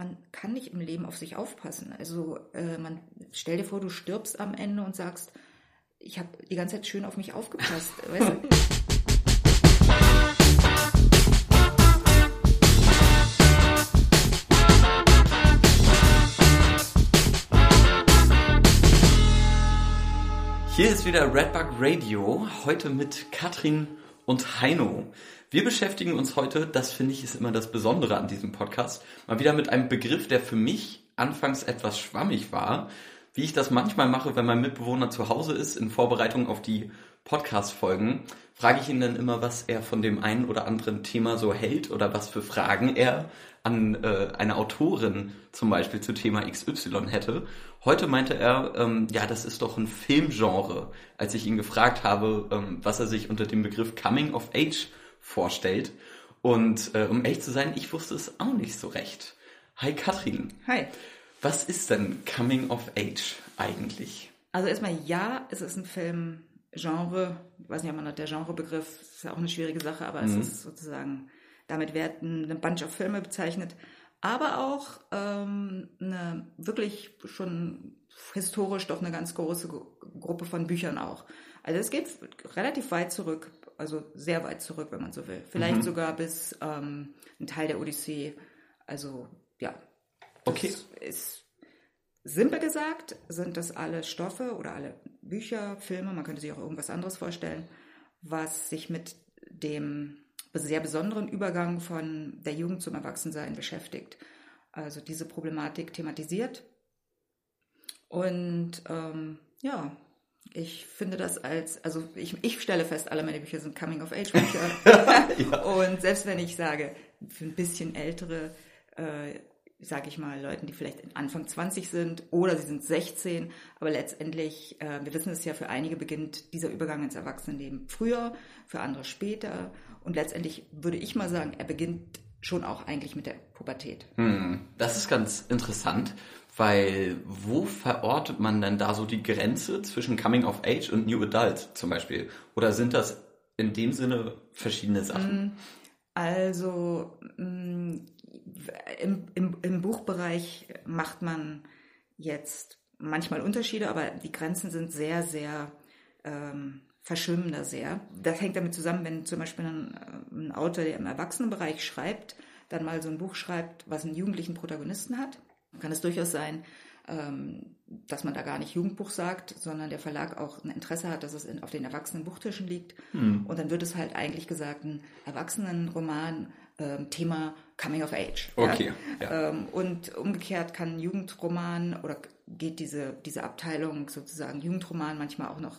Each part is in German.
man kann nicht im Leben auf sich aufpassen. Also äh, man stell dir vor, du stirbst am Ende und sagst, ich habe die ganze Zeit schön auf mich aufgepasst. weißt du? Hier ist wieder Redbug Radio, heute mit Katrin und Heino. Wir beschäftigen uns heute, das finde ich ist immer das Besondere an diesem Podcast, mal wieder mit einem Begriff, der für mich anfangs etwas schwammig war, wie ich das manchmal mache, wenn mein Mitbewohner zu Hause ist, in Vorbereitung auf die Podcast-Folgen, frage ich ihn dann immer, was er von dem einen oder anderen Thema so hält oder was für Fragen er an äh, eine Autorin zum Beispiel zu Thema XY hätte. Heute meinte er, ähm, ja, das ist doch ein Filmgenre, als ich ihn gefragt habe, ähm, was er sich unter dem Begriff Coming of Age vorstellt. Und äh, um ehrlich zu sein, ich wusste es auch nicht so recht. Hi Katrin. Hi. Was ist denn Coming of Age eigentlich? Also erstmal ja, es ist ein Filmgenre. Ich weiß nicht, ob man der Genrebegriff ist ja auch eine schwierige Sache, aber mhm. es ist sozusagen, damit werden eine Bunch of Filme bezeichnet. Aber auch ähm, eine wirklich schon historisch doch eine ganz große Gruppe von Büchern auch. Also es geht relativ weit zurück also sehr weit zurück, wenn man so will. Vielleicht mhm. sogar bis ähm, ein Teil der Odyssee. Also ja. Okay. Ist simpel gesagt, sind das alle Stoffe oder alle Bücher, Filme, man könnte sich auch irgendwas anderes vorstellen, was sich mit dem sehr besonderen Übergang von der Jugend zum Erwachsensein beschäftigt. Also diese Problematik thematisiert. Und ähm, ja, ich finde das als, also ich, ich stelle fest, alle meine Bücher sind Coming-of-Age-Bücher. ja. Und selbst wenn ich sage, für ein bisschen ältere, äh, sage ich mal, Leuten, die vielleicht Anfang 20 sind oder sie sind 16, aber letztendlich, äh, wir wissen es ja, für einige beginnt dieser Übergang ins Erwachsenenleben früher, für andere später. Und letztendlich würde ich mal sagen, er beginnt schon auch eigentlich mit der Pubertät. Hm, das ist ganz interessant. Weil wo verortet man denn da so die Grenze zwischen Coming of Age und New Adult zum Beispiel? Oder sind das in dem Sinne verschiedene Sachen? Mm, also mm, im, im, im Buchbereich macht man jetzt manchmal Unterschiede, aber die Grenzen sind sehr, sehr ähm, verschwimmen sehr. Das hängt damit zusammen, wenn zum Beispiel ein, ein Autor, der im Erwachsenenbereich schreibt, dann mal so ein Buch schreibt, was einen jugendlichen Protagonisten hat kann es durchaus sein, ähm, dass man da gar nicht Jugendbuch sagt, sondern der Verlag auch ein Interesse hat, dass es in, auf den erwachsenen Buchtischen liegt. Hm. Und dann wird es halt eigentlich gesagt, ein Erwachsenenroman, ähm, Thema Coming of Age. Okay. Ja? Ja. Ähm, und umgekehrt kann ein Jugendroman oder geht diese, diese Abteilung sozusagen Jugendroman manchmal auch noch,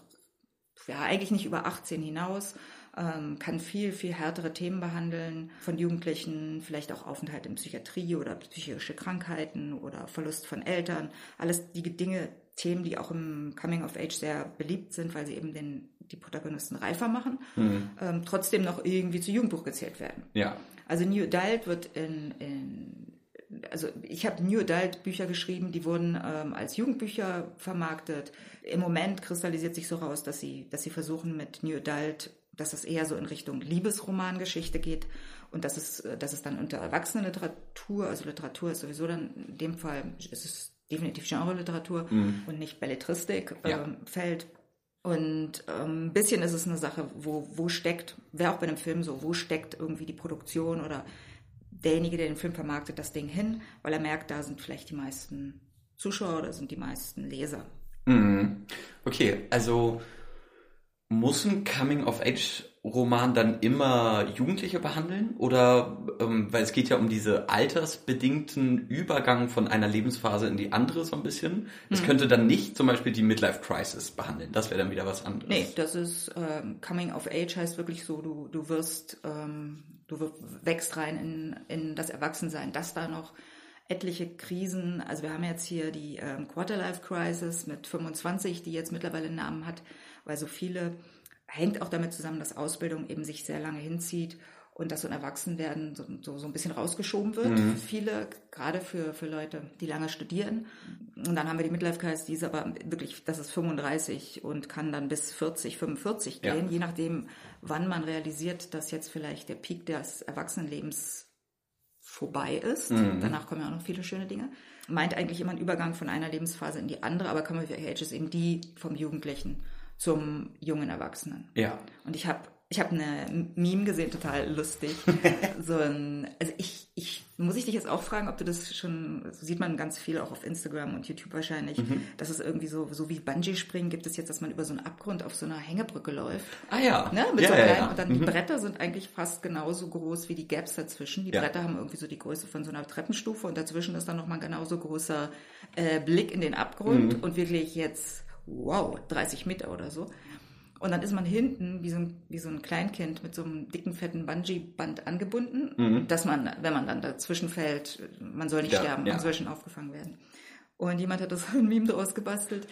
ja, eigentlich nicht über 18 hinaus, ähm, kann viel, viel härtere Themen behandeln von Jugendlichen, vielleicht auch Aufenthalt in Psychiatrie oder psychische Krankheiten oder Verlust von Eltern. Alles die Dinge, Themen, die auch im Coming of Age sehr beliebt sind, weil sie eben den, die Protagonisten reifer machen, mhm. ähm, trotzdem noch irgendwie zu Jugendbuch gezählt werden. Ja. Also New Adult wird in, in also ich habe New Adult Bücher geschrieben, die wurden ähm, als Jugendbücher vermarktet. Im Moment kristallisiert sich so raus, dass sie, dass sie versuchen mit New Adult dass es eher so in Richtung Liebesromangeschichte geht und dass es, äh, dass es dann unter Erwachsenenliteratur, also Literatur ist sowieso dann in dem Fall, ist es definitiv Genre-Literatur mhm. und nicht Belletristik ja. ähm, fällt. Und ähm, ein bisschen ist es eine Sache, wo, wo steckt, wäre auch bei einem Film so, wo steckt irgendwie die Produktion oder derjenige, der den Film vermarktet, das Ding hin, weil er merkt, da sind vielleicht die meisten Zuschauer oder sind die meisten Leser. Mhm. Okay, also muss ein Coming-of-Age-Roman dann immer Jugendliche behandeln? Oder, ähm, weil es geht ja um diese altersbedingten Übergang von einer Lebensphase in die andere so ein bisschen. Es hm. könnte dann nicht zum Beispiel die Midlife-Crisis behandeln. Das wäre dann wieder was anderes. Nee, das ist, ähm, Coming-of-Age heißt wirklich so, du, du wirst, ähm, du wächst rein in, in das Erwachsensein. Das da noch etliche Krisen, also wir haben jetzt hier die ähm, Quarterlife-Crisis mit 25, die jetzt mittlerweile einen Namen hat weil so viele hängt auch damit zusammen, dass Ausbildung eben sich sehr lange hinzieht und dass so ein Erwachsenwerden so, so, so ein bisschen rausgeschoben wird. Mhm. Viele, gerade für, für Leute, die lange studieren. Und dann haben wir die Midlife-Crisis, die ist aber wirklich, das ist 35 und kann dann bis 40, 45 gehen, ja. je nachdem, wann man realisiert, dass jetzt vielleicht der Peak des Erwachsenenlebens vorbei ist. Mhm. Danach kommen ja auch noch viele schöne Dinge. Meint eigentlich immer einen Übergang von einer Lebensphase in die andere, aber Coming of Age ist eben die vom Jugendlichen zum jungen Erwachsenen. Ja. Und ich habe ich habe eine Meme gesehen, total lustig. so ein, also ich, ich, muss ich dich jetzt auch fragen, ob du das schon, so sieht man ganz viel auch auf Instagram und YouTube wahrscheinlich, mhm. dass es irgendwie so, so wie Bungee-Springen gibt es jetzt, dass man über so einen Abgrund auf so einer Hängebrücke läuft. Ah ja. Ne? Mit ja, so ja, kleinen, ja. Und dann Mhm. die Bretter sind eigentlich fast genauso groß wie die Gaps dazwischen. Die Ja. Bretter haben irgendwie so die Größe von so einer Treppenstufe und dazwischen ist dann nochmal ein genauso großer äh, Blick in den Abgrund Mhm. und wirklich jetzt, wow, 30 Meter oder so. Und dann ist man hinten wie so ein, wie so ein Kleinkind mit so einem dicken, fetten Bungee-Band angebunden, dass man, wenn man dann dazwischen fällt, man soll nicht Mhm. Ja, sterben, ja. man soll schon aufgefangen werden. Und jemand hat das ein Meme daraus gebastelt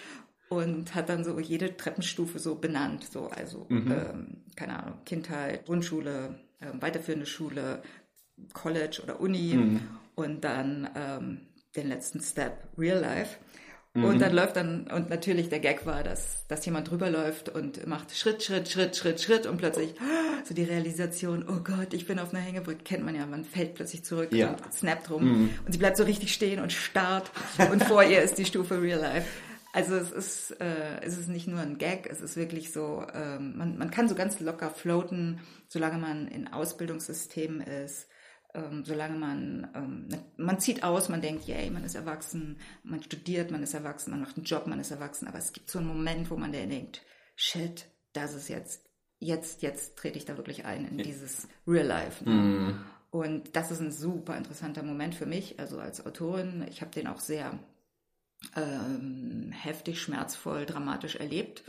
und hat dann so jede Treppenstufe so benannt. So, also, Mhm. ähm, keine Ahnung, Kindheit, Grundschule, ähm, weiterführende Schule, College oder Uni Mhm. und dann ähm, den letzten Step, Real Life. Mhm. Und dann läuft dann, und natürlich der Gag war, dass, dass jemand drüber läuft und macht Schritt, Schritt, Schritt, Schritt, Schritt und plötzlich so die Realisation, oh Gott, ich bin auf einer Hängebrücke, kennt man ja, man fällt plötzlich zurück Ja. und snappt rum und sie bleibt so richtig stehen und starrt und vor ihr ist die Stufe Real Life. Also es ist, äh, es ist nicht nur ein Gag, es ist wirklich so, ähm, man, man kann so ganz locker floaten, solange man in Ausbildungssystemen ist ähm, solange man, ähm, man zieht aus, man denkt, yay, man ist erwachsen, man studiert, man ist erwachsen, man macht einen Job, man ist erwachsen, aber es gibt so einen Moment, wo man dann denkt, shit, das ist jetzt, jetzt, jetzt trete ich da wirklich ein in dieses Real Life. Ne? Und das ist ein super interessanter Moment für mich, also als Autorin. Ich habe den auch sehr ähm, heftig, schmerzvoll, dramatisch erlebt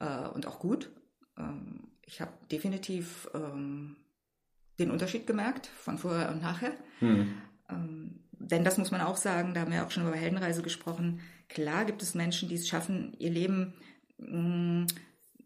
äh, und auch gut. Ähm, ich habe definitiv ähm, den Unterschied gemerkt von vorher und nachher. Ähm, denn das muss man auch sagen, da haben wir auch schon über Heldenreise gesprochen. Klar gibt es Menschen, die es schaffen, ihr Leben, mh,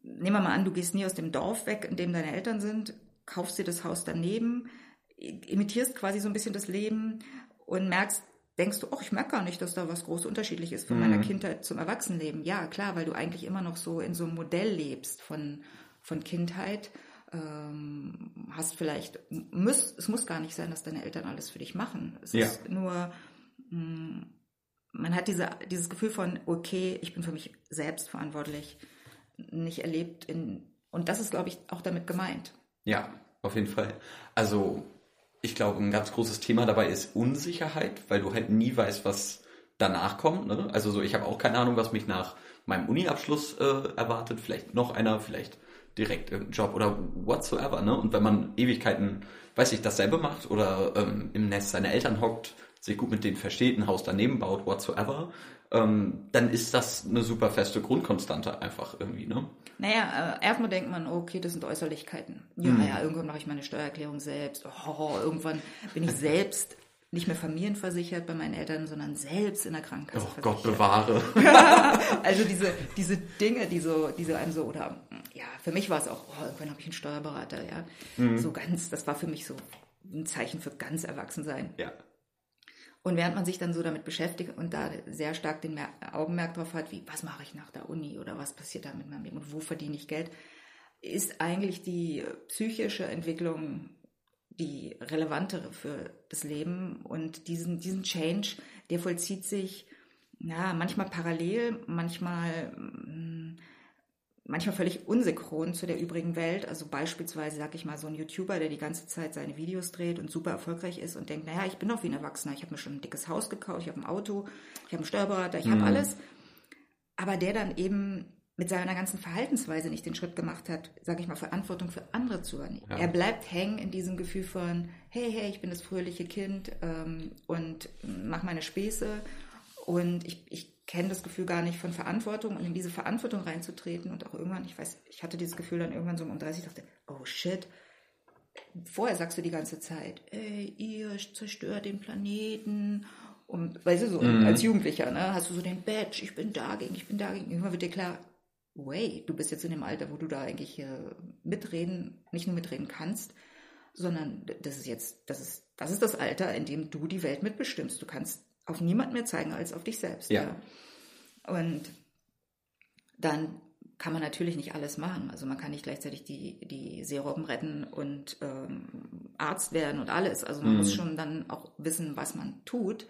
nehmen wir mal an, du gehst nie aus dem Dorf weg, in dem deine Eltern sind, kaufst dir das Haus daneben, imitierst quasi so ein bisschen das Leben und merkst, denkst du, oh, ich merke gar nicht, dass da was groß unterschiedlich ist von meiner Kindheit zum Erwachsenenleben. Ja, klar, weil du eigentlich immer noch so in so einem Modell lebst von, von Kindheit. Ähm, hast vielleicht, muss, es muss gar nicht sein, dass deine Eltern alles für dich machen. Es Ja. ist nur, mh, man hat diese, dieses Gefühl von, okay, ich bin für mich selbst verantwortlich, nicht erlebt in, und das ist, glaube ich, auch damit gemeint. Ja, auf jeden Fall. Also, ich glaube, ein ganz großes Thema dabei ist Unsicherheit, weil du halt nie weißt, was danach kommt. Ne? Also so, ich habe auch keine Ahnung, was mich nach meinem Uni-Abschluss äh, erwartet. Vielleicht noch einer, vielleicht direkt irgendein Job oder whatsoever. Ne? Und wenn man Ewigkeiten, weiß ich, dasselbe macht oder ähm, im Nest seine Eltern hockt, sich gut mit denen versteht, ein Haus daneben baut, whatsoever, ähm, dann ist das eine super feste Grundkonstante einfach irgendwie. Ne? Naja, äh, erstmal denkt man, okay, das sind Äußerlichkeiten. Ja, Mhm. ja, irgendwann mache ich meine Steuererklärung selbst. Oh, irgendwann bin ich selbst nicht mehr familienversichert bei meinen Eltern, sondern selbst in der Krankenkasse Oh Gott bewahre. Also diese, diese Dinge, die so, die so einem so, oder ja, für mich war es auch, oh, irgendwann habe ich einen Steuerberater, ja. Mhm. So ganz, das war für mich so ein Zeichen für ganz Erwachsensein. ja. Und während man sich dann so damit beschäftigt und da sehr stark den Mer Augenmerk drauf hat, wie, was mache ich nach der Uni oder was passiert da mit meinem Leben und wo verdiene ich Geld, ist eigentlich die psychische Entwicklung die relevantere für das Leben und diesen, diesen Change, der vollzieht sich ja, manchmal parallel, manchmal, mm, manchmal völlig unsynchron zu der übrigen Welt. Also beispielsweise, sag ich mal, so ein YouTuber, der die ganze Zeit seine Videos dreht und super erfolgreich ist und denkt, naja, ich bin doch wie ein Erwachsener, ich habe mir schon ein dickes Haus gekauft, ich habe ein Auto, ich habe einen Steuerberater, ich habe alles. Aber der dann eben mit seiner ganzen Verhaltensweise nicht den Schritt gemacht hat, sage ich mal, Verantwortung für andere zu übernehmen. Ja. Er bleibt hängen in diesem Gefühl von, hey, hey, ich bin das fröhliche Kind ähm, und mach meine Späße und ich, ich kenne das Gefühl gar nicht von Verantwortung und in diese Verantwortung reinzutreten und auch irgendwann, ich weiß, ich hatte dieses Gefühl dann irgendwann so um 30, dachte, oh shit, vorher sagst du die ganze Zeit, ey, ihr zerstört den Planeten. Und weißt du, so als Jugendlicher, ne, hast du so den Badge, ich bin dagegen, ich bin dagegen. Irgendwann wird dir klar, wait, du bist jetzt in dem Alter, wo du da eigentlich äh, mitreden, nicht nur mitreden kannst, sondern das ist jetzt, das ist, das ist das Alter, in dem du die Welt mitbestimmst. Du kannst auf niemand mehr zeigen als auf dich selbst. Ja. Und dann kann man natürlich nicht alles machen. Also man kann nicht gleichzeitig die, die Seerobben retten und ähm, Arzt werden und alles. Also man mhm. muss schon dann auch wissen, was man tut.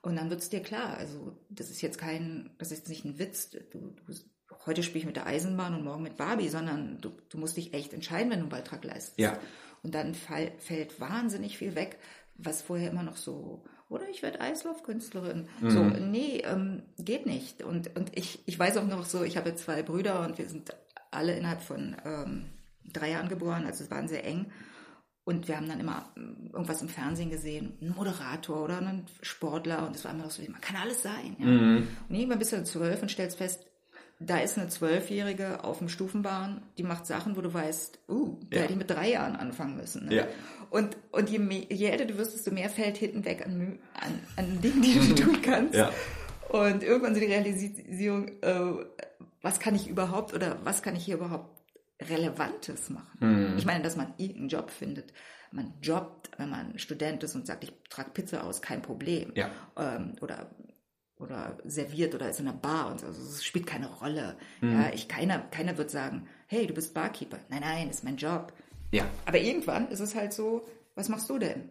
Und dann wird es dir klar. Also das ist jetzt kein, das ist nicht ein Witz. Du, du, heute spiele ich mit der Eisenbahn und morgen mit Barbie, sondern du, du musst dich echt entscheiden, wenn du einen Beitrag leistest. Ja. Und dann fall, fällt wahnsinnig viel weg, was vorher immer noch so, oder ich werde Eislaufkünstlerin. Mhm. So, nee, ähm, geht nicht. Und, und ich, ich weiß auch noch so, ich habe zwei Brüder und wir sind alle innerhalb von ähm, drei Jahren geboren, also es waren sehr eng. Und wir haben dann immer ähm, irgendwas im Fernsehen gesehen, ein Moderator oder ein Sportler und es war immer so, man kann alles sein. Ja. Mhm. Und irgendwann bist du zwölf und stellst fest, da ist eine Zwölfjährige auf dem Stufenbahn, die macht Sachen, wo du weißt, uh, da ja. hätte ich mit drei Jahren anfangen müssen. Ne? Ja. Und, und je, mehr, je älter du wirst, desto mehr fällt hinten weg an, an, an Dingen, die du tun kannst. Ja. Und irgendwann so die Realisierung, äh, was kann ich überhaupt oder was kann ich hier überhaupt Relevantes machen? Mhm. Ich meine, dass man irgendeinen Job findet. Man jobbt, wenn man Student ist und sagt, ich trage Pizza aus, kein Problem. Ja. Ähm, oder oder serviert oder ist in einer Bar und so. Also es spielt keine Rolle. Mhm. Ja, ich, keiner, keiner wird sagen, hey, du bist Barkeeper. Nein, nein, ist mein Job. Ja. Aber irgendwann ist es halt so, was machst du denn?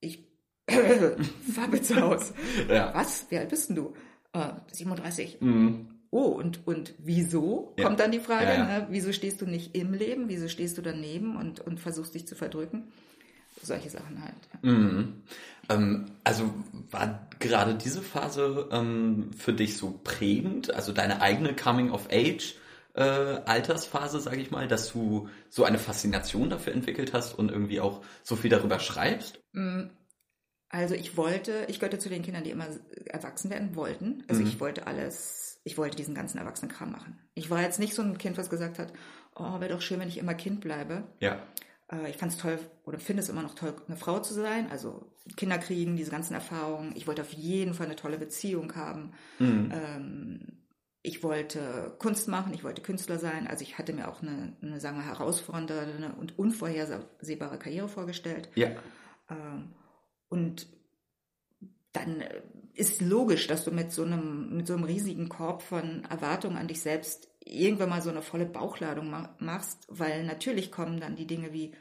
Ich fahr mit zu Hause. ja. Was? Wie alt bist denn du? Uh, 37. Mhm. Oh, und, und wieso? Ja. Kommt dann die Frage, ja, ne? wieso stehst du nicht im Leben? Wieso stehst du daneben und, und versuchst dich zu verdrücken? Solche Sachen halt. Mhm. Ähm, also war gerade diese Phase ähm, für dich so prägend, also deine eigene Coming of Age? Äh, Altersphase, sage ich mal, dass du so eine Faszination dafür entwickelt hast und irgendwie auch so viel darüber schreibst? Mm, also ich wollte, ich gehörte zu den Kindern, die immer erwachsen werden wollten. Also mhm. ich wollte alles, ich wollte diesen ganzen Erwachsenenkram machen. Ich war jetzt nicht so ein Kind, was gesagt hat, oh, wäre doch schön, wenn ich immer Kind bleibe. Ja. Äh, ich fand es toll oder finde es immer noch toll, eine Frau zu sein. Also Kinder kriegen, diese ganzen Erfahrungen. Ich wollte auf jeden Fall eine tolle Beziehung haben. Mhm. Ähm, ich wollte Kunst machen, ich wollte Künstler sein. Also ich hatte mir auch eine, eine sagen wir, herausfordernde und unvorhersehbare Karriere vorgestellt. Ja. Ähm, und dann ist logisch, dass du mit so einem, mit so einem riesigen Korb von Erwartungen an dich selbst irgendwann mal so eine volle Bauchladung machst, weil natürlich kommen dann die Dinge wie,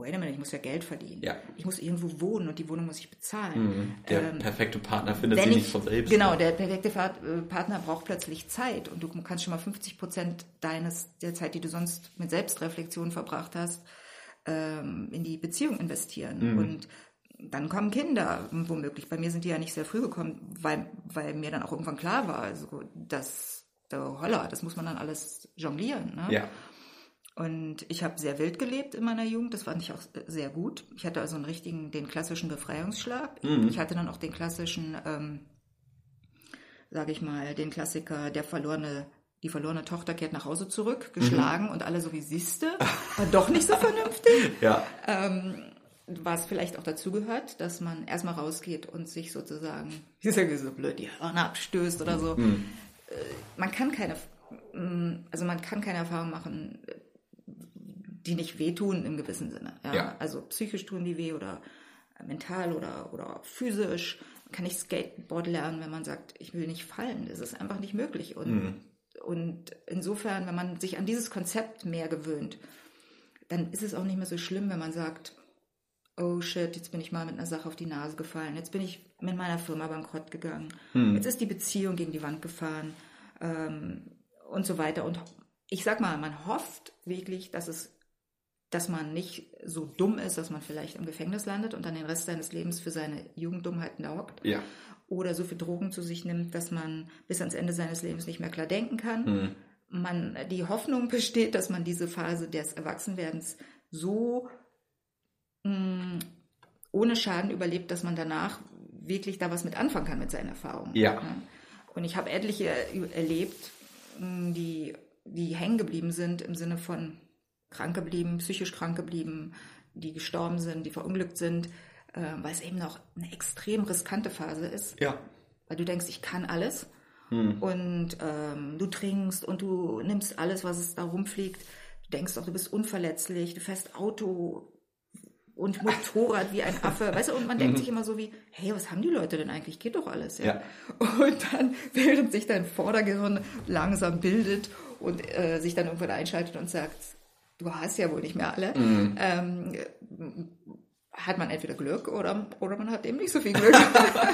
wait a minute, ich muss ja Geld verdienen. Ja. Ich muss irgendwo wohnen und die Wohnung muss ich bezahlen. Mhm. Der ähm, perfekte Partner findet sie nicht von selbst. Genau, der perfekte äh, Partner braucht plötzlich Zeit und du kannst schon mal 50 Prozent deines, der Zeit, die du sonst mit Selbstreflexion verbracht hast, ähm, in die Beziehung investieren. Mhm. Und dann kommen Kinder, womöglich. Bei mir sind die ja nicht sehr früh gekommen, weil, weil mir dann auch irgendwann klar war, also, dass holla, das muss man dann alles jonglieren. Ne? Ja. Und ich habe sehr wild gelebt in meiner Jugend, das fand ich auch sehr gut. Ich hatte also einen richtigen, den klassischen Befreiungsschlag. Mhm. Ich hatte dann auch den klassischen, ähm, sage ich mal, den Klassiker, der verlorene, die verlorene Tochter kehrt nach Hause zurück, geschlagen mhm. und alle so wie siehste, war doch nicht so vernünftig. ja. Ähm, was vielleicht auch dazu gehört, dass man erstmal rausgeht und sich sozusagen, ist ja so blöd, die Hörner abstößt oder so. Mhm. Äh, man kann keine, mm, also man kann keine Erfahrung machen, die nicht wehtun im gewissen Sinne. Ja? ja. Also psychisch tun die weh oder mental oder, oder physisch. Kann nicht Skateboard lernen, wenn man sagt, ich will nicht fallen. Das ist einfach nicht möglich. Und, mhm. und insofern, wenn man sich an dieses Konzept mehr gewöhnt, dann ist es auch nicht mehr so schlimm, wenn man sagt, oh shit, jetzt bin ich mal mit einer Sache auf die Nase gefallen, jetzt bin ich mit meiner Firma bankrott gegangen, hm. jetzt ist die Beziehung gegen die Wand gefahren ähm, und so weiter. Und ich sag mal, man hofft wirklich, dass es dass man nicht so dumm ist, dass man vielleicht im Gefängnis landet und dann den Rest seines Lebens für seine Jugenddummheiten da hockt. Ja. Oder so viel Drogen zu sich nimmt, dass man bis ans Ende seines Lebens nicht mehr klar denken kann. Hm. Man, die Hoffnung besteht, dass man diese Phase des Erwachsenwerdens so mh, ohne Schaden überlebt, dass man danach wirklich da was mit anfangen kann mit seinen Erfahrungen. Ja. Und ich habe etliche erlebt, die, die hängen geblieben sind im Sinne von krank geblieben, psychisch krank geblieben, die gestorben sind, die verunglückt sind, äh, weil es eben noch eine extrem riskante Phase ist. Ja. Weil du denkst, ich kann alles. Hm. Und ähm, du trinkst und du nimmst alles, was es da rumfliegt. Du denkst auch, du bist unverletzlich, du fährst Auto, und Motorrad wie ein Affe, weißt du, und man denkt sich immer so wie, hey, was haben die Leute denn eigentlich? Geht doch alles, ja. ja. Und dann, während sich dein Vordergehirn langsam bildet und äh, sich dann irgendwann einschaltet und sagt, du hast ja wohl nicht mehr alle, mhm. ähm, hat man entweder Glück oder, oder man hat eben nicht so viel Glück.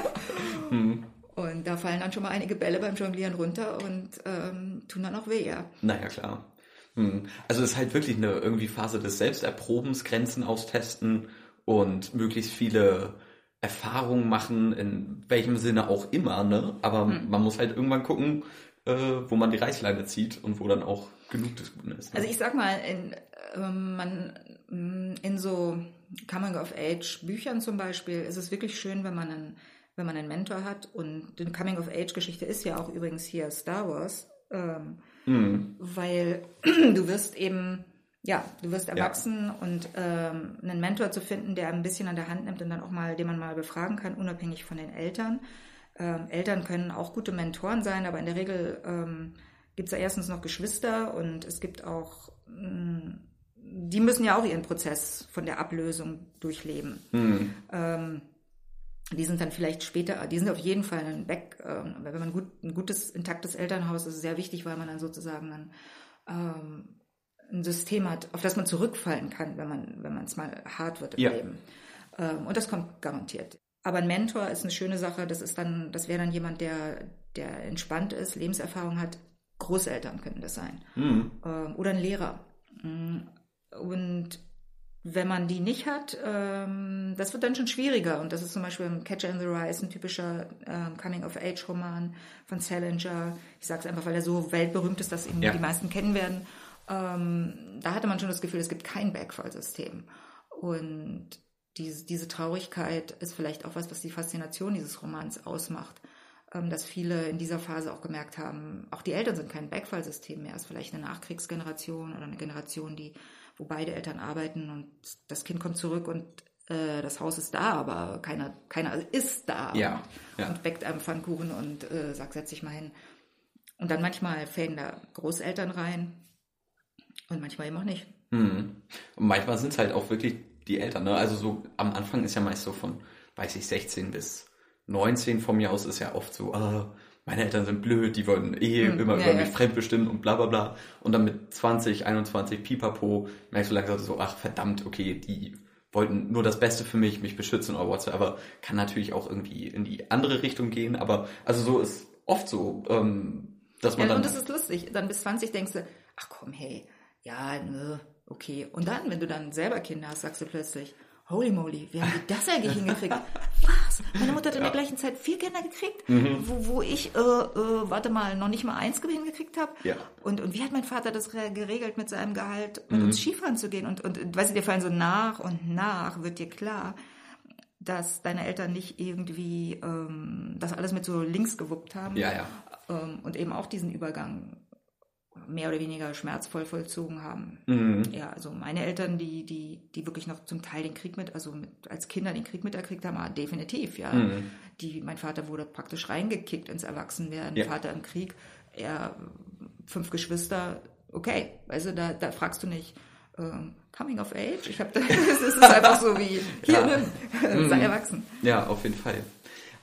mhm. Und da fallen dann schon mal einige Bälle beim Jonglieren runter und ähm, tun dann auch weh, ja. Naja, klar. Hm. Also es ist halt wirklich eine irgendwie Phase des Selbsterprobens, Grenzen austesten und möglichst viele Erfahrungen machen, in welchem Sinne auch immer, ne? Aber hm. man muss halt irgendwann gucken, äh, wo man die Reißleine zieht und wo dann auch genug des Guten ist. Ne? Also ich sag mal, in, äh, man, mm, in so Coming of Age Büchern zum Beispiel ist es wirklich schön, wenn man einen, wenn man einen Mentor hat und die Coming of Age Geschichte ist ja auch übrigens hier Star Wars. Ähm, Mhm. Weil du wirst eben, ja, du wirst erwachsen ja. und ähm, einen Mentor zu finden, der ein bisschen an der Hand nimmt und dann auch mal, den man mal befragen kann, unabhängig von den Eltern. Ähm, Eltern können auch gute Mentoren sein, aber in der Regel ähm, gibt es ja erstens noch Geschwister und es gibt auch, mm, die müssen ja auch ihren Prozess von der Ablösung durchleben. Mhm. Ähm, die sind dann vielleicht später, die sind auf jeden Fall ein Back, äh, wenn man gut, ein gutes, intaktes Elternhaus ist, ist sehr wichtig, weil man dann sozusagen ein, ähm, ein System hat, auf das man zurückfallen kann, wenn man, wenn man es mal hart wird im ja. Leben. Ähm, und das kommt garantiert. Aber ein Mentor ist eine schöne Sache. Das ist dann, das wäre dann jemand, der, der entspannt ist, Lebenserfahrung hat. Großeltern könnten das sein. Mhm. Ähm, oder ein Lehrer. Mm, und wenn man die nicht hat, ähm, das wird dann schon schwieriger. Und das ist zum Beispiel ein Catcher in the Rise, ein typischer ähm, Coming-of-Age-Roman von Salinger. Ich sage es einfach, weil er so weltberühmt ist, dass ihn ja. die meisten kennen werden. Da hatte man schon das Gefühl, es gibt kein Backfall-System. Und diese, diese Traurigkeit ist vielleicht auch was, was die Faszination dieses Romans ausmacht. Ähm, dass viele in dieser Phase auch gemerkt haben, auch die Eltern sind kein Backfall-System mehr. Es ist vielleicht eine Nachkriegsgeneration oder eine Generation, die wo beide Eltern arbeiten und das Kind kommt zurück und äh, das Haus ist da, aber keiner, keiner ist da ja, und, ja. und backt einem Pfannkuchen und äh, sagt, setz dich mal hin. Und dann manchmal fällen da Großeltern rein und manchmal eben auch nicht. Hm. Und manchmal sind es halt auch wirklich die Eltern. Ne? Also so am Anfang ist ja meist so von, weiß ich, 16 bis 19 von mir aus ist ja oft so, äh, meine Eltern sind blöd, die wollen eh hm, immer ja, über mich fremdbestimmen und bla bla bla. Und dann mit 20, 21 Pipapo merkst du langsam so, ach verdammt, okay, die wollten nur das Beste für mich, mich beschützen oder whatsoever. Kann natürlich auch irgendwie in die andere Richtung gehen, aber also so ist oft so, ähm, dass man ja, dann... Und das ist lustig, dann bis 20 denkst du, ach komm, hey, ja, nö, okay. Und dann, wenn du dann selber Kinder hast, sagst du plötzlich, holy moly, wie haben die das eigentlich hingekriegt? Was? Meine Mutter hat in der gleichen Zeit vier Kinder gekriegt, mhm. wo, wo ich, äh, äh, warte mal, noch nicht mal eins hingekriegt habe. Ja. Und, und wie hat mein Vater das geregelt mit seinem Gehalt, mit mhm. uns Skifahren zu gehen? Und, und weißt du, dir fallen so nach und nach, wird dir klar, dass deine Eltern nicht irgendwie ähm, das alles mit so links gewuppt haben. Ja, ja. Ähm, und eben auch diesen Übergang mehr oder weniger schmerzvoll vollzogen haben. Mhm. Ja, also meine Eltern, die, die, die wirklich noch zum Teil den Krieg mit, also mit, als Kinder den Krieg miterkriegt haben, ah, definitiv, ja. Mhm. Die, mein Vater wurde praktisch reingekickt ins Erwachsenwerden, ja. Vater im Krieg, er fünf Geschwister, okay, also da, da fragst du nicht, ähm, Coming of Age? Ich habe das, das ist einfach so wie, hier, ja. nimm, sei mhm. erwachsen. Ja, auf jeden Fall.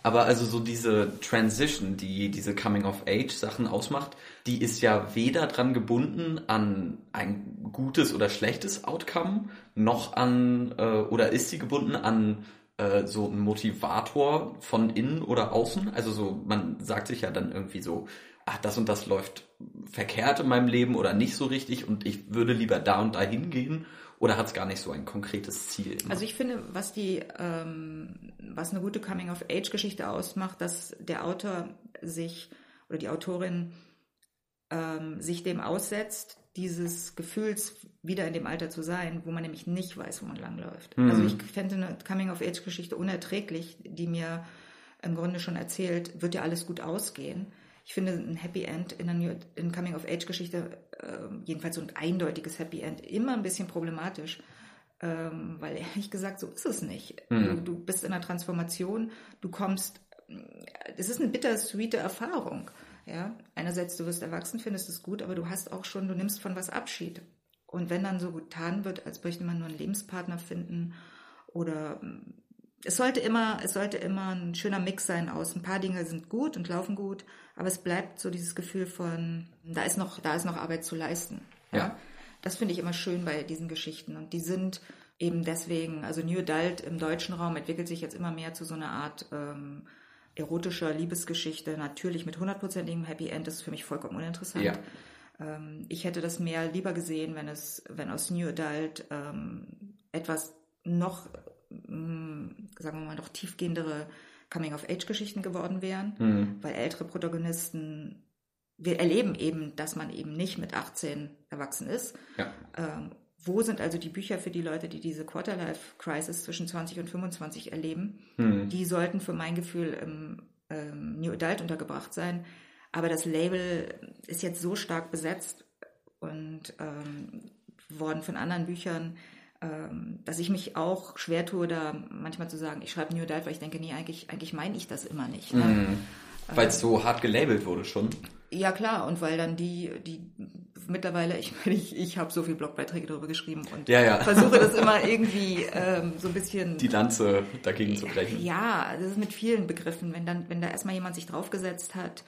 Aber also so diese Transition, die diese Coming-of-Age-Sachen ausmacht, die ist ja weder dran gebunden an ein gutes oder schlechtes Outcome, noch an, äh, oder ist sie gebunden an äh, so ein Motivator von innen oder außen? Also so, man sagt sich ja dann irgendwie so, ach, das und das läuft verkehrt in meinem Leben oder nicht so richtig und ich würde lieber da und da hingehen oder hat es gar nicht so ein konkretes Ziel? Immer? Also ich finde, was die, ähm, was eine gute Coming-of-Age-Geschichte ausmacht, dass der Autor sich oder die Autorin ähm, sich dem aussetzt, dieses Gefühls wieder in dem Alter zu sein, wo man nämlich nicht weiß, wo man langläuft. Mhm. Also ich fände eine Coming-of-Age-Geschichte unerträglich, die mir im Grunde schon erzählt, wird ja alles gut ausgehen ich finde ein Happy End in einer Coming-of-Age-Geschichte, äh, jedenfalls so ein eindeutiges Happy End, immer ein bisschen problematisch. Ähm, weil ehrlich gesagt, so ist es nicht. Mhm. Du, du, bist in einer Transformation, du kommst, es ist eine bittersweete Erfahrung. Ja? Einerseits, du wirst erwachsen, findest es gut, aber du hast auch schon, du nimmst von was Abschied. Und wenn dann so getan wird, als möchte man nur einen Lebenspartner finden oder es sollte immer, es sollte immer ein schöner Mix sein aus ein paar Dinge sind gut und laufen gut, aber es bleibt so dieses Gefühl von, da ist noch, da ist noch Arbeit zu leisten. Ja. ja? Das finde ich immer schön bei diesen Geschichten und die sind eben deswegen, also New Adult im deutschen Raum entwickelt sich jetzt immer mehr zu so einer Art ähm, erotischer Liebesgeschichte, natürlich mit hundertprozentigem Happy End, das ist für mich vollkommen uninteressant. Ja. Ähm, ich hätte das mehr lieber gesehen, wenn es, wenn aus New Adult ähm, etwas noch sagen wir mal, noch tiefgehendere Coming-of-Age-Geschichten geworden wären, mhm. weil ältere Protagonisten, wir erleben eben, dass man eben nicht mit 18 erwachsen ist. Ja. Ähm, wo sind also die Bücher für die Leute, die diese Quarterlife-Crisis zwischen 20 und 25 erleben? Mhm. Die sollten für mein Gefühl im ähm, New Adult untergebracht sein. Aber das Label ist jetzt so stark besetzt und ähm, worden von anderen Büchern dass ich mich auch schwer tue, da manchmal zu sagen, ich schreibe New Adult, weil ich denke, nee, eigentlich, eigentlich meine ich das immer nicht. Ne? Mhm. Weil es so hart gelabelt wurde schon. Ja klar, und weil dann die, die mittlerweile, ich meine, ich, ich habe so viele Blogbeiträge darüber geschrieben und ja, ja. versuche das immer irgendwie ähm, so ein bisschen. Die Lanze dagegen zu brechen. Ja, das ist mit vielen Begriffen. Wenn dann, wenn da erstmal jemand sich draufgesetzt hat,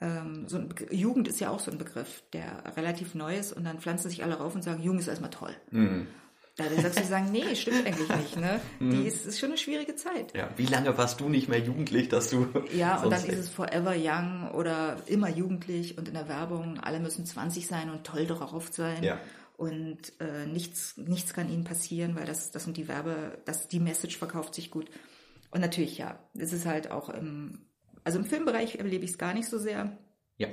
ähm, so ein Jugend ist ja auch so ein Begriff, der relativ neu ist und dann pflanzen sich alle rauf und sagen, Jugend ist erstmal toll. Mhm. Da sagst du sagen, nee, stimmt eigentlich nicht. Ne? Die mhm. ist, ist schon eine schwierige Zeit. Ja. Wie lange warst du nicht mehr jugendlich, dass du. Ja, und dann ist es forever young oder immer jugendlich und in der Werbung, alle müssen 20 sein und toll drauf sein. Ja. Und äh, nichts, nichts kann ihnen passieren, weil das, das sind die Werbe, das, die Message verkauft sich gut. Und natürlich, ja, es ist halt auch im, also im Filmbereich erlebe ich es gar nicht so sehr. Ja.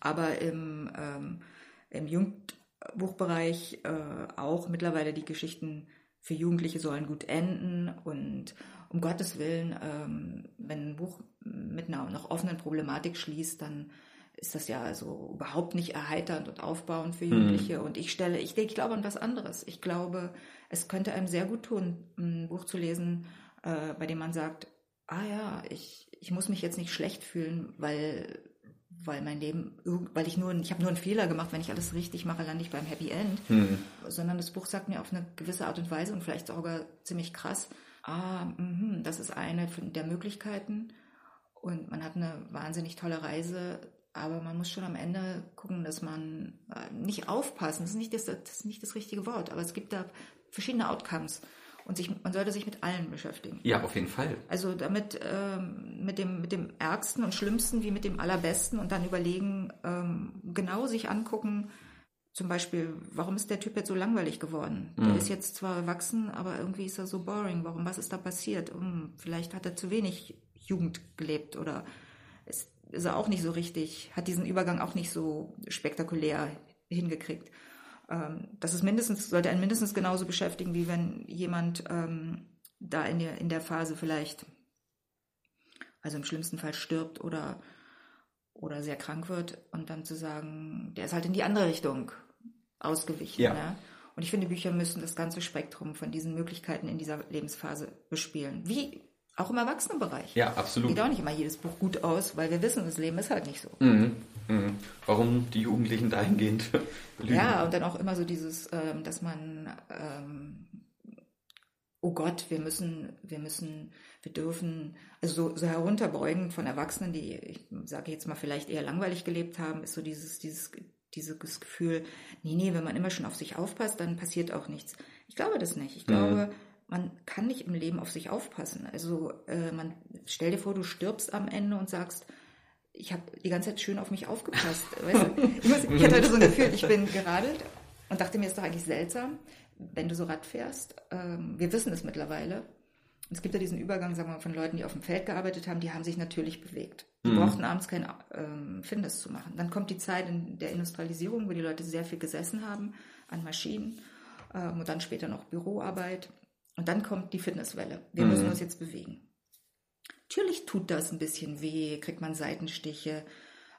Aber im, ähm, im Jugend, Buchbereich äh, auch mittlerweile die Geschichten für Jugendliche sollen gut enden und um Gottes Willen, ähm, wenn ein Buch mit einer noch offenen Problematik schließt, dann ist das ja also überhaupt nicht erheiternd und aufbauend für Jugendliche. Mhm. Und ich stelle, ich, ich glaube an was anderes. Ich glaube, es könnte einem sehr gut tun, ein Buch zu lesen, äh, bei dem man sagt, ah ja, ich, ich muss mich jetzt nicht schlecht fühlen, weil weil mein Leben, weil ich nur, ich habe nur einen Fehler gemacht, wenn ich alles richtig mache, lande ich beim Happy End, hm. sondern das Buch sagt mir auf eine gewisse Art und Weise und vielleicht sogar ziemlich krass, ah, mh, das ist eine der Möglichkeiten. Und man hat eine wahnsinnig tolle Reise, aber man muss schon am Ende gucken, dass man äh, nicht aufpassen, das ist nicht das, das, ist nicht das richtige Wort, aber es gibt da verschiedene Outcomes und sich, man sollte sich mit allen beschäftigen. Ja, auf jeden Fall. Also damit ähm, mit dem mit dem ärgsten und schlimmsten wie mit dem allerbesten und dann überlegen, ähm, genau sich angucken. Zum Beispiel, warum ist der Typ jetzt so langweilig geworden? Mhm. Der ist jetzt zwar erwachsen, aber irgendwie ist er so boring. Warum? Was ist da passiert? Um, vielleicht hat er zu wenig Jugend gelebt oder ist, ist er auch nicht so richtig, hat diesen Übergang auch nicht so spektakulär hingekriegt. Ähm, das ist mindestens, sollte einen mindestens genauso beschäftigen, wie wenn jemand ähm, da in der, in der Phase vielleicht, also im schlimmsten Fall stirbt oder, oder sehr krank wird und dann zu sagen, der ist halt in die andere Richtung ausgewichen. Ja. Ne? Und ich finde, Bücher müssen das ganze Spektrum von diesen Möglichkeiten in dieser Lebensphase bespielen. Wie auch im Erwachsenenbereich. Ja, absolut. Sieht auch nicht immer jedes Buch gut aus, weil wir wissen, das Leben ist halt nicht so. Mhm. Mhm. Warum die Jugendlichen dahingehend lügen. Ja, und dann auch immer so dieses, ähm, dass man, ähm, oh Gott, wir müssen, wir müssen, wir dürfen, also so, so herunterbeugen von Erwachsenen, die, ich sage jetzt mal, vielleicht eher langweilig gelebt haben, ist so dieses, dieses, dieses Gefühl, nee, nee, wenn man immer schon auf sich aufpasst, dann passiert auch nichts. Ich glaube das nicht. Ich glaube, mhm man kann nicht im Leben auf sich aufpassen. Also äh, man stell dir vor, du stirbst am Ende und sagst, ich habe die ganze Zeit schön auf mich aufgepasst. weißt du? ich, muss, ich hatte heute so ein Gefühl, ich bin geradelt und dachte mir, ist doch eigentlich seltsam, wenn du so Rad fährst. Ähm, wir wissen es mittlerweile. Es gibt ja diesen Übergang, sagen wir mal, von Leuten, die auf dem Feld gearbeitet haben, die haben sich natürlich bewegt. Die mhm. brauchten abends kein ähm, Fitness zu machen. Dann kommt die Zeit in der Industrialisierung, wo die Leute sehr viel gesessen haben an Maschinen ähm, und dann später noch Büroarbeit. Und dann kommt die Fitnesswelle. Wir mhm. müssen uns jetzt bewegen. Natürlich tut das ein bisschen weh, kriegt man Seitenstiche,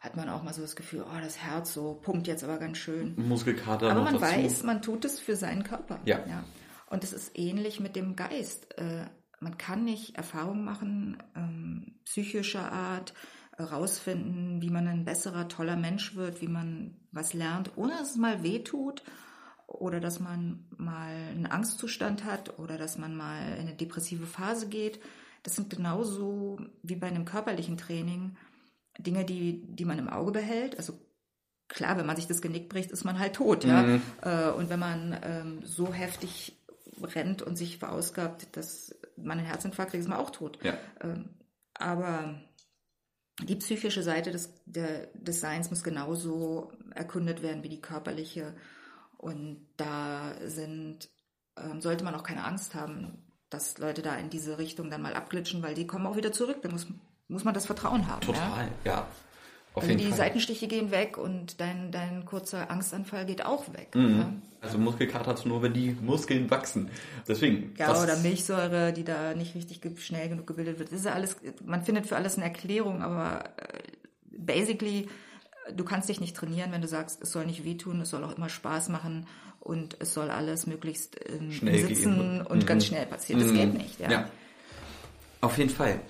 hat man auch mal so das Gefühl, oh, das Herz so pumpt jetzt aber ganz schön. Muskelkater. Aber man weiß, man tut es für seinen Körper. Ja. ja. Und es ist ähnlich mit dem Geist. Äh, man kann nicht Erfahrungen machen, ähm, psychischer Art, herausfinden, wie man ein besserer, toller Mensch wird, wie man was lernt, ohne dass es mal weh tut oder dass man mal einen Angstzustand hat oder dass man mal in eine depressive Phase geht. Das sind genauso wie bei einem körperlichen Training Dinge, die, die man im Auge behält. Also klar, wenn man sich das Genick bricht, ist man halt tot, ja. Mhm. Äh, und wenn man ähm, so heftig rennt und sich verausgabt, dass man einen Herzinfarkt kriegt, ist man auch tot. Ja. Ähm, aber die psychische Seite des, der, des Seins muss genauso erkundet werden wie die körperliche. Und da sind, ähm, sollte man auch keine Angst haben, dass Leute da in diese Richtung dann mal abglitschen, weil die kommen auch wieder zurück. Da muss, muss man das Vertrauen haben. Total, ja. ja. Auf also die Fall. Seitenstiche gehen weg und dein, dein kurzer Angstanfall geht auch weg. Mhm. Ja? Also Muskelkater hast du nur, wenn die Muskeln wachsen. Deswegen. Ja, oder Milchsäure, die da nicht richtig schnell genug gebildet wird. Das ist ja alles, man findet für alles eine Erklärung, aber äh, basically, du kannst dich nicht trainieren, wenn du sagst, es soll nicht wehtun, es soll auch immer Spaß machen und es soll alles möglichst ähm, schnell sitzen gehen. und mhm. ganz schnell passieren. Das mhm. geht nicht. Ja. ja. Auf jeden Fall.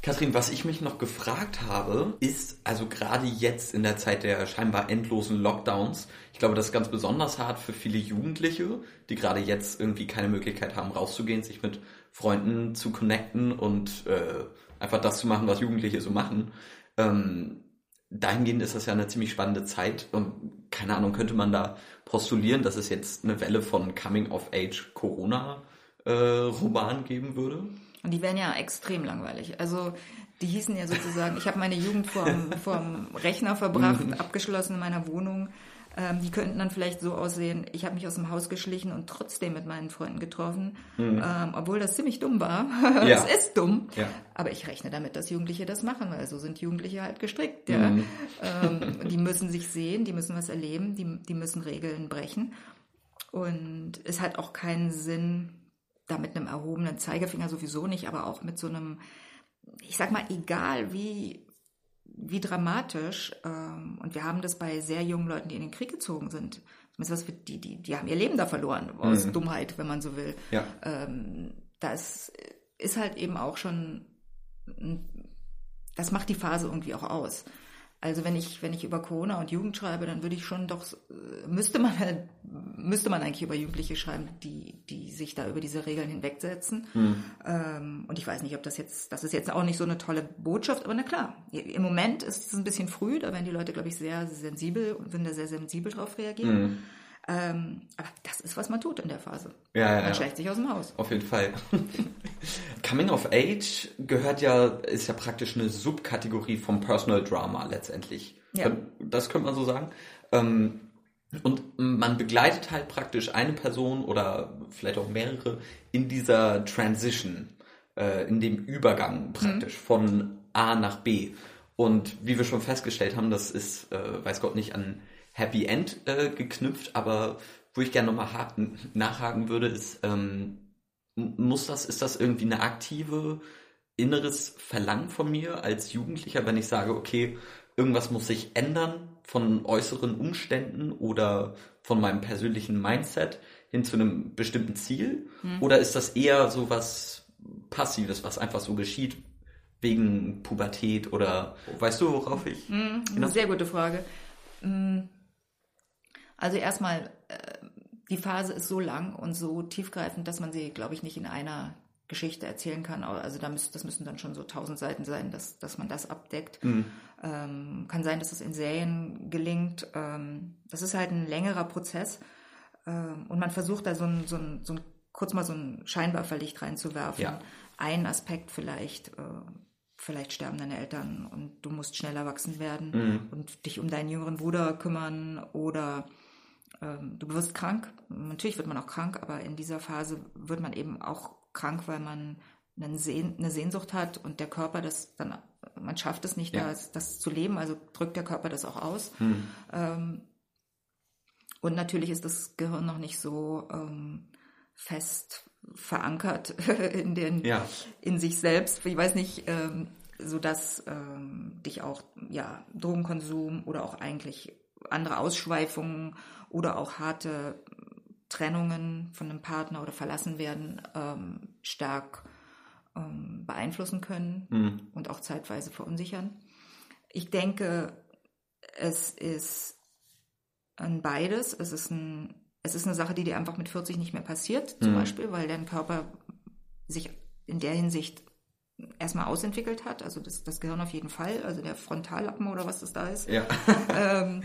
Kathrin, was ich mich noch gefragt habe, ist, also gerade jetzt in der Zeit der scheinbar endlosen Lockdowns, ich glaube, das ist ganz besonders hart für viele Jugendliche, die gerade jetzt irgendwie keine Möglichkeit haben, rauszugehen, sich mit Freunden zu connecten und äh, einfach das zu machen, was Jugendliche so machen. Ähm, dahingehend ist das ja eine ziemlich spannende Zeit und keine Ahnung, könnte man da postulieren, dass es jetzt eine Welle von Coming-of-Age-Corona-Roman äh, geben würde? Und die wären ja extrem langweilig. Also die hießen ja sozusagen, ich habe meine Jugend vorm, vorm Rechner verbracht, mhm. abgeschlossen in meiner Wohnung. Ähm, die könnten dann vielleicht so aussehen, ich habe mich aus dem Haus geschlichen und trotzdem mit meinen Freunden getroffen, mhm. ähm, obwohl das ziemlich dumm war. Ja. es ist dumm, ja. aber ich rechne damit, dass Jugendliche das machen, weil so sind Jugendliche halt gestrickt. Ja? Mhm. Ähm, die müssen sich sehen, die müssen was erleben, die, die müssen Regeln brechen. Und es hat auch keinen Sinn, da mit einem erhobenen Zeigefinger sowieso nicht, aber auch mit so einem, ich sag mal, egal wie, wie dramatisch, ähm, und wir haben das bei sehr jungen Leuten, die in den Krieg gezogen sind, was für, die, die, die haben ihr Leben da verloren, aus mhm. Dummheit, wenn man so will. Ja. Ähm, das ist halt eben auch schon, das macht die Phase irgendwie auch aus. Also wenn ich, wenn ich über Corona und Jugend schreibe, dann würde ich schon doch, äh, müsste man halt, müsste man eigentlich über Jugendliche schreiben, die, die sich da über diese Regeln hinwegsetzen. Mhm. Und ich weiß nicht, ob das jetzt, das ist jetzt auch nicht so eine tolle Botschaft, aber na klar, im Moment ist es ein bisschen früh, da werden die Leute, glaube ich, sehr sensibel und würden da sehr sensibel drauf reagieren. Mhm. Ähm, aber das ist, was man tut in der Phase. Ja, ja, man schlägt sich aus dem Haus. Auf jeden Fall. Coming of Age gehört ja, ist ja praktisch eine Subkategorie vom Personal Drama letztendlich. Ja. Das könnte man so sagen. Ähm, und man begleitet halt praktisch eine Person oder vielleicht auch mehrere in dieser Transition, äh, in dem Übergang praktisch mhm. von A nach B. Und wie wir schon festgestellt haben, das ist, äh, weiß Gott nicht, an Happy End äh, geknüpft, aber wo ich gerne nochmal nachhaken würde, ist, ähm, muss das, ist das irgendwie eine aktive inneres Verlangen von mir als Jugendlicher, wenn ich sage, okay, irgendwas muss sich ändern von äußeren Umständen oder von meinem persönlichen Mindset hin zu einem bestimmten Ziel? Hm. Oder ist das eher so was Passives, was einfach so geschieht wegen Pubertät oder weißt du, worauf ich? Hm, sehr gute Frage. Hm also erstmal, äh, die Phase ist so lang und so tiefgreifend, dass man sie, glaube ich, nicht in einer Geschichte erzählen kann. Also da das müssen dann schon so tausend Seiten sein, dass, dass man das abdeckt. Mhm. Ähm, kann sein, dass es in Serien gelingt. Ähm, das ist halt ein längerer Prozess. Ähm, und man versucht da so ein, so ein, so ein kurz mal so ein Scheinwerferlicht reinzuwerfen. Ja. Ein Aspekt vielleicht, äh, vielleicht sterben deine Eltern und du musst schneller wachsen werden mhm. und dich um deinen jüngeren Bruder kümmern oder du wirst krank. Natürlich wird man auch krank, aber in dieser Phase wird man eben auch krank, weil man eine Sehnsucht hat und der Körper das dann, man schafft es nicht, ja. das, das, zu leben, also drückt der Körper das auch aus. Hm. Ähm, und natürlich ist das Gehirn noch nicht so ähm, fest verankert in den, ja. in sich selbst. Ich weiß nicht, ähm, so dass ähm, dich auch ja Drogenkonsum oder auch eigentlich andere Ausschweifungen oder auch harte Trennungen von einem Partner oder verlassen werden ähm, stark ähm, beeinflussen können mhm. und auch zeitweise verunsichern. Ich denke, es ist ein beides. Es ist ein, es ist eine Sache, die dir einfach mit 40 nicht mehr passiert, zum Mhm. Beispiel, weil dein Körper sich in der Hinsicht erstmal ausentwickelt hat, also das, das Gehirn auf jeden Fall, also der Frontallappen oder was das da ist. Ja. ähm,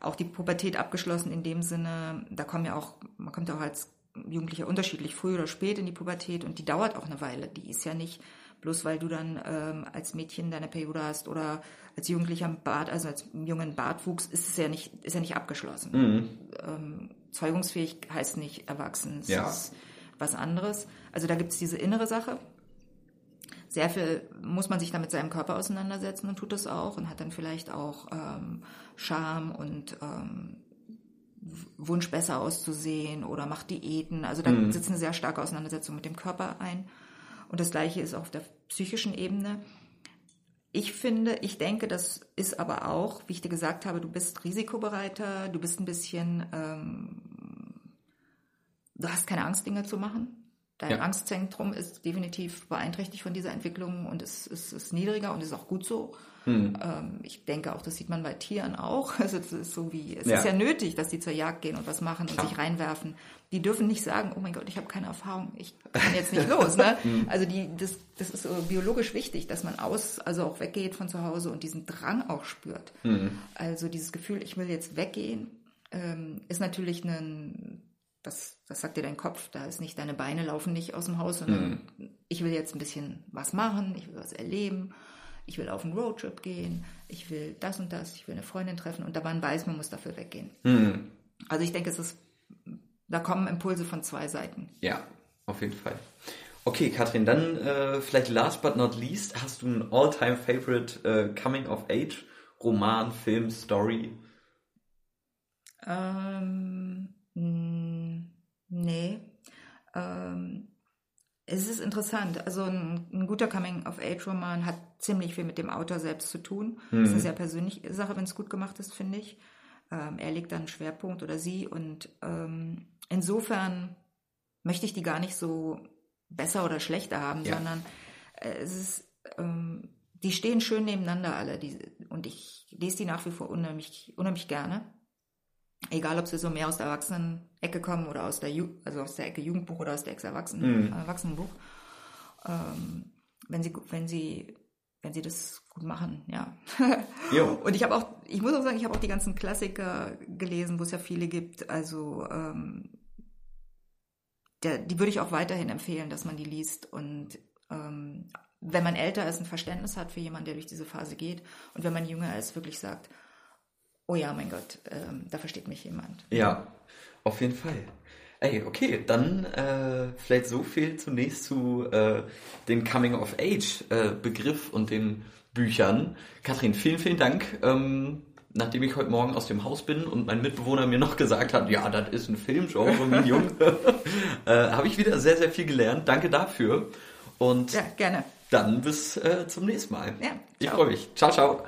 auch die Pubertät abgeschlossen in dem Sinne, da kommen ja auch, man kommt ja auch als Jugendlicher unterschiedlich früh oder spät in die Pubertät und die dauert auch eine Weile. Die ist ja nicht bloß, weil du dann ähm, als Mädchen deine Periode hast oder als Jugendlicher im Bart, also als jungen Bartwuchs, ist es ja nicht, ist ja nicht abgeschlossen. Mhm. Ähm, zeugungsfähig heißt nicht erwachsen, es Ja. ist was anderes. Also da gibt es diese innere Sache. Sehr viel muss man sich da mit seinem Körper auseinandersetzen und tut das auch und hat dann vielleicht auch ähm, Scham und ähm, Wunsch besser auszusehen oder macht Diäten. Also da sitzt eine sehr starke Auseinandersetzung mit dem Körper ein. Und das gleiche ist auf der psychischen Ebene. Ich finde, ich denke, das ist aber auch, wie ich dir gesagt habe, du bist risikobereiter, du bist ein bisschen, ähm, du hast keine Angst, Dinge zu machen. Dein Ja. Angstzentrum ist definitiv beeinträchtigt von dieser Entwicklung und es, es ist niedriger und ist auch gut so. Mhm. Ähm, ich denke auch, das sieht man bei Tieren auch. Also es ist so wie, es Ja. ist ja nötig, dass die zur Jagd gehen und was machen und Klar. sich reinwerfen. Die dürfen nicht sagen, oh mein Gott, ich habe keine Erfahrung, ich kann jetzt nicht los. Ne? Mhm. Also die, das, das ist so biologisch wichtig, dass man aus, also auch weggeht von zu Hause und diesen Drang auch spürt. Mhm. Also dieses Gefühl, ich will jetzt weggehen, ähm, ist natürlich ein, das, das sagt dir dein Kopf, da ist nicht, deine Beine laufen nicht aus dem Haus, sondern ich will jetzt ein bisschen was machen, ich will was erleben, ich will auf einen Roadtrip gehen, ich will das und das, ich will eine Freundin treffen und dabei weiß, man muss dafür weggehen. Mhm. Also ich denke, es ist, da kommen Impulse von zwei Seiten. Ja, auf jeden Fall. Okay, Katrin, dann äh, vielleicht last but not least, hast du ein all-time favorite äh, Coming-of-Age Roman, Film, Story? Ähm, nee. Ähm, es ist interessant. Also ein, ein guter Coming-of-Age-Roman hat ziemlich viel mit dem Autor selbst zu tun. Das ist eine sehr persönliche Sache, wenn es gut gemacht ist, finde ich. Ähm, er legt dann einen Schwerpunkt oder sie und ähm, insofern möchte ich die gar nicht so besser oder schlechter haben, Ja. sondern äh, es ist, ähm, die stehen schön nebeneinander alle die, und ich lese die nach wie vor unheimlich, unheimlich gerne. Egal, ob sie so mehr aus der Erwachsenen-Ecke kommen oder aus der, Ju also aus der Ecke Jugendbuch oder aus der Ecke Erwachsenen, Erwachsenenbuch. Ähm, wenn sie, wenn sie, wenn sie das gut machen, ja. Und ich habe auch, ich muss auch sagen, ich habe auch die ganzen Klassiker gelesen, wo es ja viele gibt. Also ähm, der, die würde ich auch weiterhin empfehlen, dass man die liest. Und ähm, wenn man älter ist, ein Verständnis hat für jemanden, der durch diese Phase geht. Und wenn man jünger ist, wirklich sagt, oh ja, mein Gott, ähm, da versteht mich jemand. Ja, auf jeden Fall. Ey, okay, dann äh, vielleicht so viel zunächst zu äh, dem Coming-of-Age-Begriff und den Büchern. Katrin, vielen, vielen Dank. Ähm, nachdem ich heute Morgen aus dem Haus bin und mein Mitbewohner mir noch gesagt hat, ja, das ist ein Filmgenre, Medium, äh, habe ich wieder sehr, sehr viel gelernt. Danke dafür. Und Ja, gerne. dann bis äh, zum nächsten Mal. Ja, ich freue mich. Ciao, ciao.